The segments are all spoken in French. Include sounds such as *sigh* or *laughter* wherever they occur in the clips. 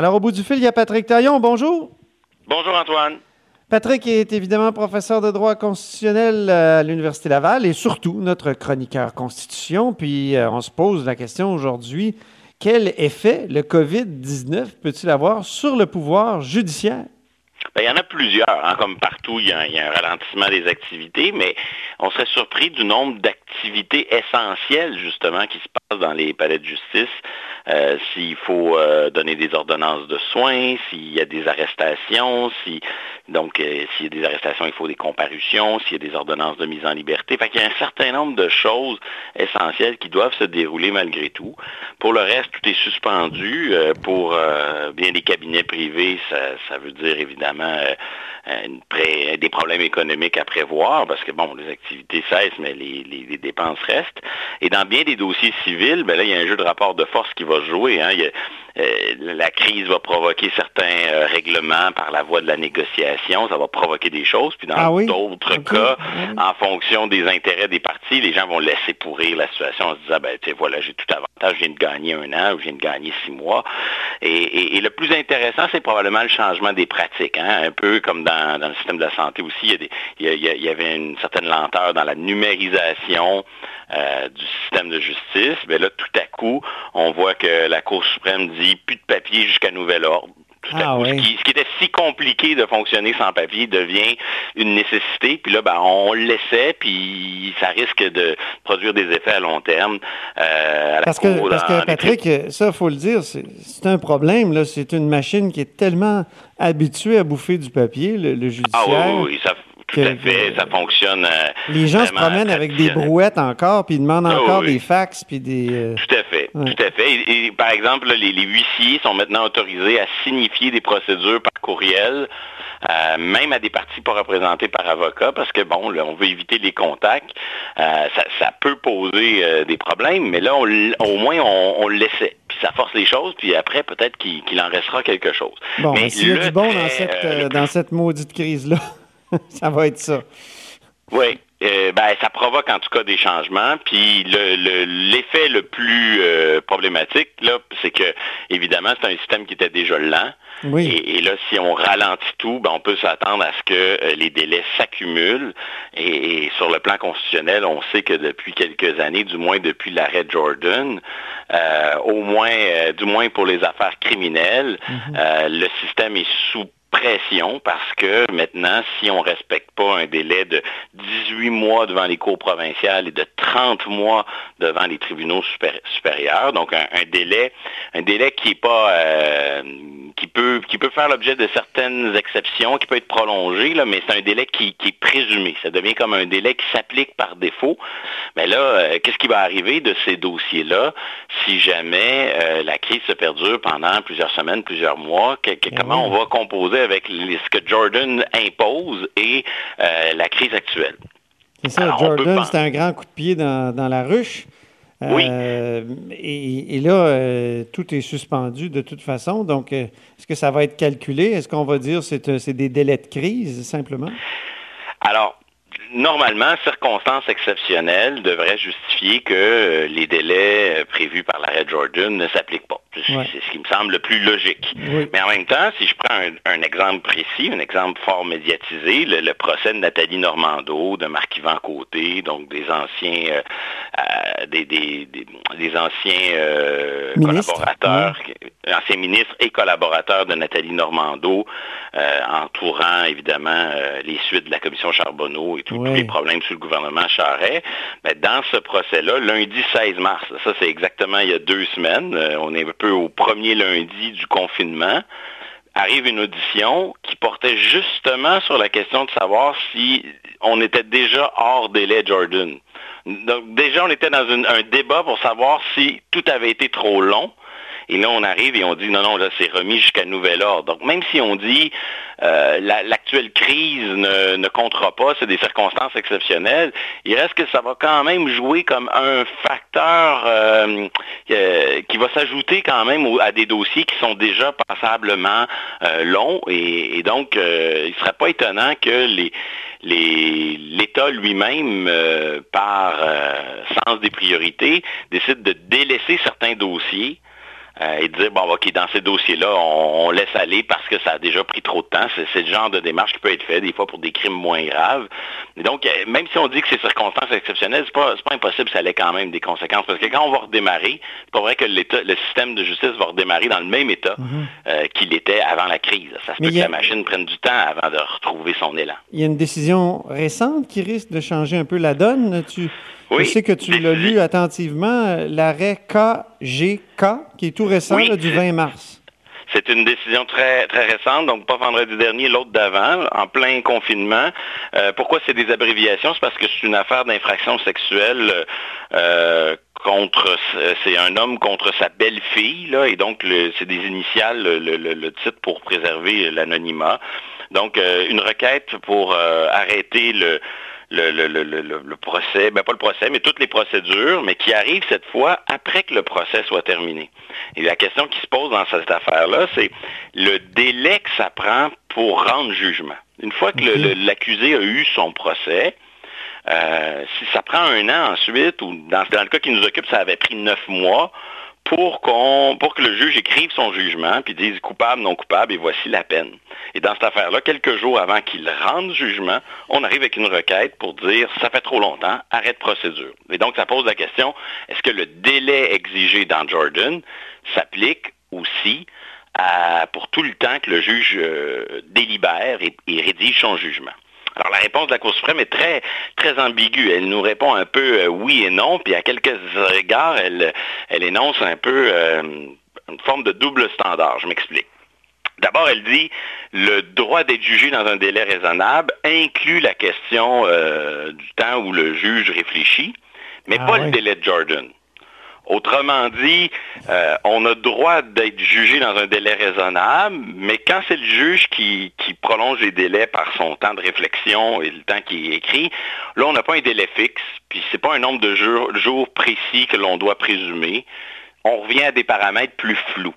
Alors, au bout du fil, il y a Patrick Taillon. Bonjour. Bonjour, Antoine. Patrick est évidemment professeur de droit constitutionnel à l'Université Laval et surtout notre chroniqueur constitution. Puis euh, on se pose la question aujourd'hui, quel effet le COVID-19 peut-il avoir sur le pouvoir judiciaire? Ben, il y en a plusieurs. Hein, comme partout, il y, a, un ralentissement des activités, mais on serait surpris du nombre d'activités essentielles, justement, qui se passent dans les palais de justice. Euh, s'il faut euh, donner des ordonnances de soins, s'il y a des arrestations, si donc euh, s'il y a des arrestations, il faut des comparutions, s'il y a des ordonnances de mise en liberté. Fait qu'il y a un certain nombre de choses essentielles qui doivent se dérouler malgré tout. Pour le reste, tout est suspendu. pour bien des cabinets privés, ça veut dire évidemment euh, des problèmes économiques à prévoir parce que, bon, les activités cessent, mais les, dépenses restent. Et dans bien des dossiers civils, ben là, il y a un jeu de rapport de force qui va jouer. Hein. La crise va provoquer certains euh, règlements par la voie de la négociation, ça va provoquer des choses. Puis dans ah d'autres cas, en fonction des intérêts des partis, les gens vont laisser pourrir la situation en se disant, ben, tu sais, voilà, j'ai tout avantage, je viens de gagner un an ou je viens de gagner six mois. Et, le plus intéressant, c'est probablement le changement des pratiques. Hein. Un peu comme dans, le système de la santé aussi, il y, avait une certaine lenteur dans la numérisation euh, du système de justice. Mais là, tout à coup, on voit que la Cour suprême dit plus de papier jusqu'à nouvel ordre. Ah ce, qui, était si compliqué de fonctionner sans papier devient une nécessité. Puis là, ben, on le laissait, puis ça risque de produire des effets à long terme. Euh, parce, que, parce que, Patrick, ça, il faut le dire, c'est un problème. C'est une machine qui est tellement habituée à bouffer du papier, le, judiciaire. Ah oui, ça, tout à fait, ça fonctionne. Euh, les gens se promènent avec des brouettes encore, puis ils demandent ah encore des fax, puis des. Euh, tout à fait, tout à fait. Et, par exemple, les, huissiers sont maintenant autorisés à signifier des procédures par courriel. Euh, même à des parties pas représentées par avocat, parce que bon, on veut éviter les contacts. ça, peut poser des problèmes, mais là, au moins, on, le laissait. Puis ça force les choses, puis après, peut-être qu'il en restera quelque chose. Bon, mais s'il y a du bon dans cette, dans cette maudite crise-là. *laughs* ça va être ça. Oui. Euh, ben, ça provoque en tout cas des changements. Puis l'effet le, plus euh, problématique, là, c'est que évidemment, c'est un système qui était déjà lent. Oui. Et, là, si on ralentit tout, ben, on peut s'attendre à ce que euh, les délais s'accumulent. Et, sur le plan constitutionnel, on sait que depuis quelques années, du moins depuis l'arrêt Jordan, au moins, du moins pour les affaires criminelles, mm-hmm. le système est sous pression parce que maintenant, si on ne respecte pas un délai de 18 mois devant les cours provinciales et de 30 mois devant les tribunaux supérieurs, donc un, délai, un délai qui est pas euh, qui peut qui peut faire l'objet de certaines exceptions, qui peut être prolongé, là, mais c'est un délai qui, est présumé. Ça devient comme un délai qui s'applique par défaut. Mais là, euh, qu'est-ce qui va arriver de ces dossiers-là si jamais euh, la crise se perdure pendant plusieurs semaines, plusieurs mois? comment on va composer avec ce que Jordan impose et euh, la crise actuelle? C'est ça, Jordan, c'était un grand coup de pied dans, la ruche. Oui. Euh, et, là, euh, tout est suspendu de toute façon. Donc, est-ce que ça va être calculé? Est-ce qu'on va dire que c'est des délais de crise, simplement? Alors, normalement, circonstances exceptionnelles devraient justifier que euh, les délais euh, prévus par l'arrêt Jordan ne s'appliquent pas. C'est ce qui me semble le plus logique. Mais en même temps, si je prends un, exemple précis, un exemple fort médiatisé, le, procès de Nathalie Normando, de Marc-Yvan Côté, donc des anciens, euh, des, anciens collaborateurs, anciens ministres et collaborateurs de Nathalie Normando, entourant évidemment les suites de la commission Charbonneau et tout tous les problèmes sous le gouvernement Charret. Mais dans ce procès-là, lundi 16 mars, ça c'est exactement il y a deux semaines, euh, on est un peu au premier lundi du confinement, arrive une audition qui portait justement sur la question de savoir si on était déjà hors délai Jordan. Donc déjà, on était dans un débat pour savoir si tout avait été trop long. Et là, on arrive et on dit non, non, là, c'est remis jusqu'à nouvel ordre. Donc, même si on dit euh, l'actuelle crise ne, comptera pas, c'est des circonstances exceptionnelles, il reste que ça va quand même jouer comme un facteur euh, euh, qui va s'ajouter quand même à des dossiers qui sont déjà passablement longs. Et, donc, il ne serait pas étonnant que l'État lui-même, par sens des priorités, décide de délaisser certains dossiers euh, et dire, bon, OK, dans ces dossiers-là, on, laisse aller parce que ça a déjà pris trop de temps. C'est le genre de démarche qui peut être fait des fois pour des crimes moins graves. Et donc, euh, même si on dit que c'est circonstances exceptionnelles, c'est pas, pas impossible, ça ait quand même des conséquences. Parce que quand on va redémarrer, c'est pas vrai que le système de justice va redémarrer dans le même état mhm. euh, qu'il était avant la crise. Ça se peut que la machine prenne du temps avant de retrouver son élan. Il y a une décision récente qui risque de changer un peu la donne. Tu, je sais que tu l'as lu attentivement, l'arrêt KGK, qui est tout récent, du 20 mars. C'est une décision très, très récente, donc pas vendredi dernier, l'autre d'avant, en plein confinement. Euh, pourquoi c'est des abréviations? C'est parce que c'est une affaire d'infraction sexuelle euh, contre, c'est un homme contre sa belle-fille, là, et donc c'est des initiales, le, titre pour préserver l'anonymat. Donc, euh, une requête pour arrêter le, le, procès, ben pas le procès, mais toutes les procédures, mais qui arrivent cette fois après que le procès soit terminé. Et la question qui se pose dans cette affaire-là, c'est le délai que ça prend pour rendre jugement. Une fois que l'accusé a eu son procès, euh, si ça prend un an ensuite, ou dans, dans, le cas qui nous occupe, ça avait pris neuf mois, pour, que le juge écrive son jugement, puis dise coupable, non coupable, et voici la peine. Et dans cette affaire-là, quelques jours avant qu'il rende jugement, on arrive avec une requête pour dire ça fait trop longtemps, arrête procédure. Et donc, ça pose la question, est-ce que le délai exigé dans Jordan s'applique aussi pour tout le temps que le juge euh, délibère et rédige son jugement? Alors la réponse de la Cour suprême est très, très ambiguë. Elle nous répond un peu euh, oui et non, puis à quelques égards, elle, elle énonce un peu euh, une forme de double standard. Je m'explique. D'abord, elle dit le droit d'être jugé dans un délai raisonnable inclut la question euh, du temps où le juge réfléchit, mais ah pas le délai de Jordan. Autrement dit, euh, on a droit d'être jugé dans un délai raisonnable, mais quand c'est le juge qui, prolonge les délais par son temps de réflexion et le temps qui écrit, là, on n'a pas un délai fixe, puis ce n'est pas un nombre de jours précis que l'on doit présumer. On revient à des paramètres plus flous.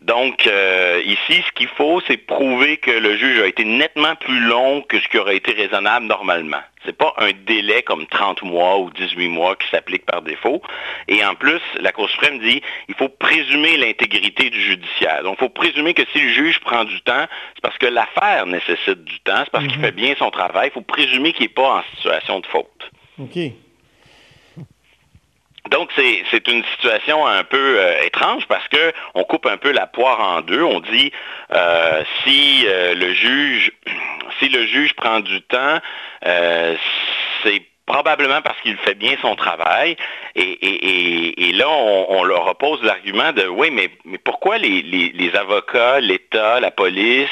Donc, euh, ici, ce qu'il faut, c'est prouver que le juge a été nettement plus long que ce qui aurait été raisonnable normalement. Ce n'est pas un délai comme 30 mois ou 18 mois qui s'applique par défaut. Et en plus, la Cour suprême dit il faut présumer l'intégrité du judiciaire. Donc, il faut présumer que si le juge prend du temps, c'est parce que l'affaire nécessite du temps, c'est parce qu'il mhm. fait bien son travail. Il faut présumer qu'il n'est pas en situation de faute. OK. Donc c'est une situation un peu euh, étrange parce que on coupe un peu la poire en deux. On dit euh, si euh, le juge *clears throat* si le juge prend du temps, c'est probablement parce qu'il fait bien son travail. Et, là, on, leur oppose l'argument de oui, mais, pourquoi les avocats, l'État, la police,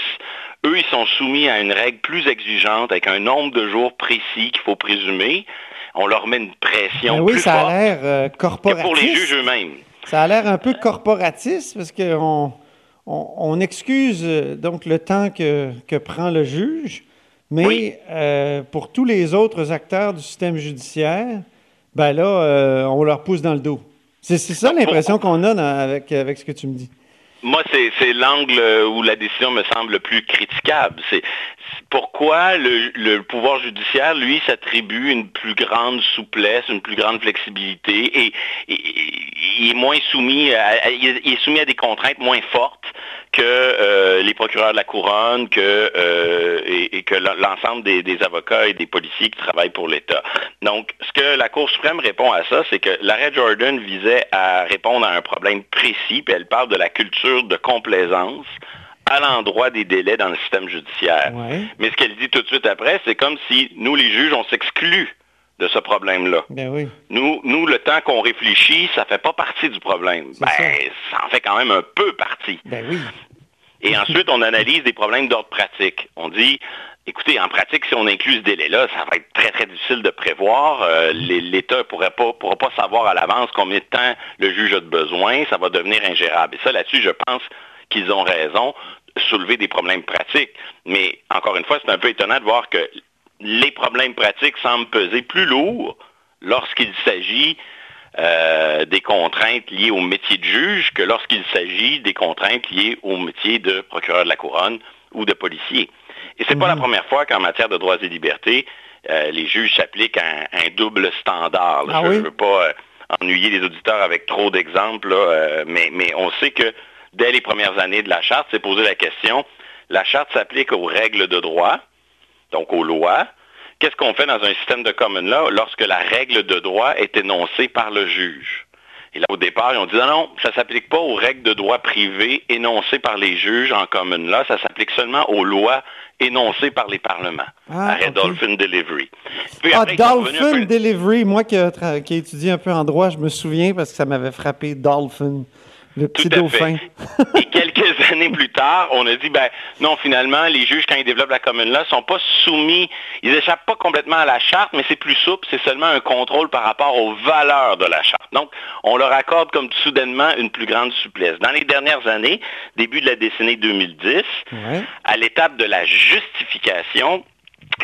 eux, ils sont soumis à une règle plus exigeante avec un nombre de jours précis qu'il faut présumer? On leur met une pression ben oui, ça a l'air corporatiste. Euh, pour les juges eux-mêmes. Ça a l'air un peu corporatiste parce qu'on on, excuse euh, donc le temps que, prend le juge, mais euh, pour tous les autres acteurs du système judiciaire, ben là, on leur pousse dans le dos. C'est ça l'impression qu'on a avec, avec ce que tu me dis. Moi, c'est l'angle où la décision me semble le plus critiquable. Pourquoi le, pouvoir judiciaire, lui, s'attribue une plus grande souplesse, une plus grande flexibilité et, il est moins soumis à, il est soumis à des contraintes moins fortes que euh, les procureurs de la couronne, que, euh, et, que l'ensemble des, avocats et des policiers qui travaillent pour l'État. Donc, ce que la Cour suprême répond à ça, c'est que l'arrêt Jordan visait à répondre à un problème précis, puis elle parle de la culture de complaisance à l'endroit des délais dans le système judiciaire. Mais ce qu'elle dit tout de suite après, c'est comme si nous, les juges, on s'exclut de ce problème-là. Ben nous, nous, le temps qu'on réfléchit, ça ne fait pas partie du problème. Ben, ça. en fait quand même un peu partie. Ben oui. Et ensuite, on analyse des problèmes d'ordre pratique. On dit, écoutez, en pratique, si on inclut ce délai-là, ça va être très, très difficile de prévoir. Euh, L'État ne pourra pas, pourra pas savoir à l'avance combien de temps le juge a de besoin. Ça va devenir ingérable. Et ça, là-dessus, je pense qu'ils ont raison soulever des problèmes pratiques. Mais encore une fois, c'est un peu étonnant de voir que les problèmes pratiques semblent peser plus lourd lorsqu'il s'agit euh, des contraintes liées au métier de juge que lorsqu'il s'agit des contraintes liées au métier de procureur de la couronne ou de policier. Et ce n'est pas la mhm. première fois qu'en matière de droits et libertés, euh, les juges s'appliquent un, un, double standard. Ah je, veux pas, euh, ennuyer les auditeurs avec trop d'exemples, mais, mais on sait que dès les premières années de la charte, c'est poser la question, la charte s'applique aux règles de droit, donc aux lois. Qu'est-ce qu'on fait dans un système de common law lorsque la règle de droit est énoncée par le juge? Et là, au départ, ils ont dit non, non, ça ne s'applique pas aux règles de droit privé énoncées par les juges en common law, ça s'applique seulement aux lois énoncées par les parlements. Ah, Arrêt Dolphin Delivery. ah, Dolphin Delivery, moi qui ai étudié un peu en droit, je me souviens parce que ça m'avait frappé Dolphin. Le petit dauphin. *laughs* Et quelques *laughs* années plus tard, on a dit, ben non, finalement, les juges, quand ils développent la commune là, sont pas soumis, ils échappent pas complètement à la charte, mais c'est plus souple, c'est seulement un contrôle par rapport aux valeurs de la charte. Donc, on leur accorde comme soudainement une plus grande souplesse. Dans les dernières années, début de la décennie 2010, à l'étape de la justification,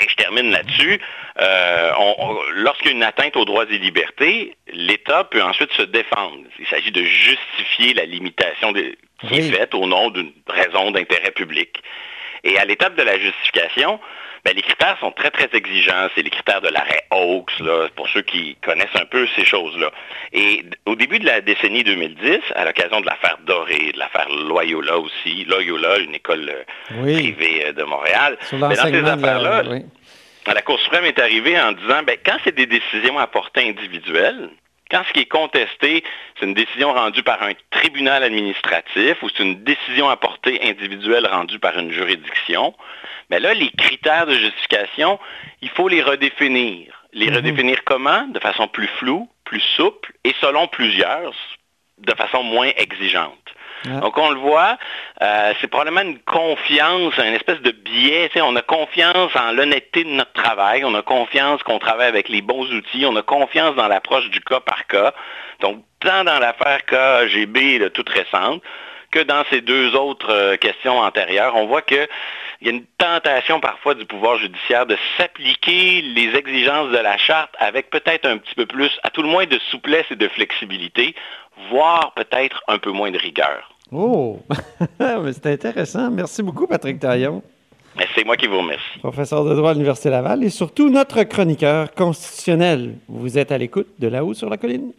et je termine là-dessus. Euh, Lorsqu'il y a une atteinte aux droits et libertés, l'État peut ensuite se défendre. Il s'agit de justifier la limitation qui est faite au nom d'une raison d'intérêt public. Et à l'étape de la justification, ben, les critères sont très, très exigeants. C'est les critères de l'arrêt Hawks, pour ceux qui connaissent un peu ces choses-là. Et au début de la décennie 2010, à l'occasion de l'affaire Doré, de l'affaire Loyola aussi, Loyola, une école euh, privée euh, de Montréal, mais ben, dans ces affaires-là, la Cour suprême est arrivée en disant, ben, quand c'est des décisions à portée individuelle, quand ce qui est contesté, c'est une décision rendue par un tribunal administratif ou c'est une décision à portée individuelle rendue par une juridiction, mais là, les critères de justification, il faut les redéfinir. Les mhm. redéfinir comment? De façon plus floue, plus souple et selon plusieurs, de façon moins exigeante. Donc on le voit, euh, c'est probablement une confiance, une espèce de biais. On a confiance en l'honnêteté de notre travail, on a confiance qu'on travaille avec les bons outils, on a confiance dans l'approche du cas par cas. Donc tant dans l'affaire KGB toute récente que dans ces deux autres euh, questions antérieures, on voit qu'il y a une tentation parfois du pouvoir judiciaire de s'appliquer les exigences de la charte avec peut-être un petit peu plus, à tout le moins, de souplesse et de flexibilité, voire peut-être un peu moins de rigueur. Oh, *laughs* c'est intéressant. Merci beaucoup, Patrick Taillon. C'est moi qui vous remercie. Professeur de droit à l'Université Laval et surtout notre chroniqueur constitutionnel. Vous êtes à l'écoute de là-haut sur la colline.